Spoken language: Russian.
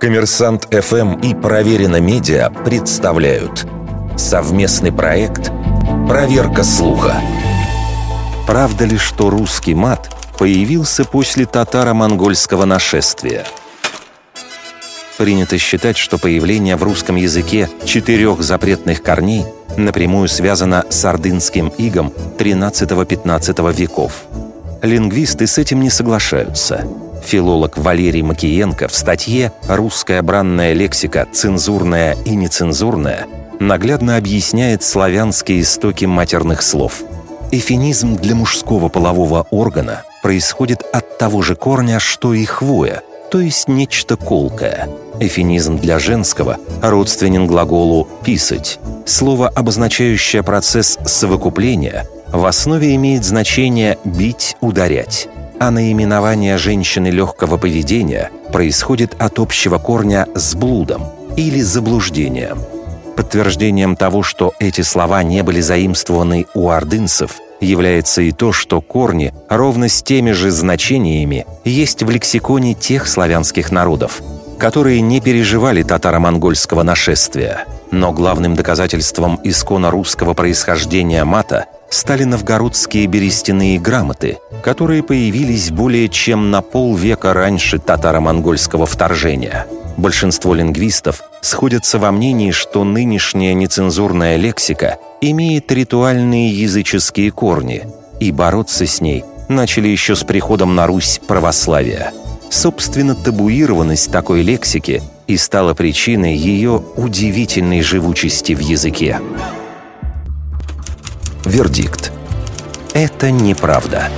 Коммерсант ФМ и Проверено Медиа представляют совместный проект «Проверка слуха». Правда ли, что русский мат появился после татаро-монгольского нашествия? Принято считать, что появление в русском языке четырех запретных корней напрямую связано с ордынским игом XIII-XV веков. Лингвисты с этим не соглашаются – Филолог Валерий Макиенко в статье «Русская бранная лексика. Цензурная и нецензурная» наглядно объясняет славянские истоки матерных слов. Эфемизм для мужского полового органа происходит от того же корня, что и хвоя, то есть нечто колкое. Эфемизм для женского родственен глаголу «писать». Слово, обозначающее процесс совокупления, в основе имеет значение «бить», «ударять» а наименование женщины легкого поведения происходит от общего корня с блудом или заблуждением. Подтверждением того, что эти слова не были заимствованы у ордынцев, является и то, что корни ровно с теми же значениями есть в лексиконе тех славянских народов, которые не переживали татаро-монгольского нашествия. Но главным доказательством исконно русского происхождения мата стали новгородские берестяные грамоты, которые появились более чем на полвека раньше татаро-монгольского вторжения. Большинство лингвистов сходятся во мнении, что нынешняя нецензурная лексика имеет ритуальные языческие корни, и бороться с ней начали еще с приходом на Русь православия. Собственно, табуированность такой лексики и стала причиной ее удивительной живучести в языке. Вердикт. Это неправда.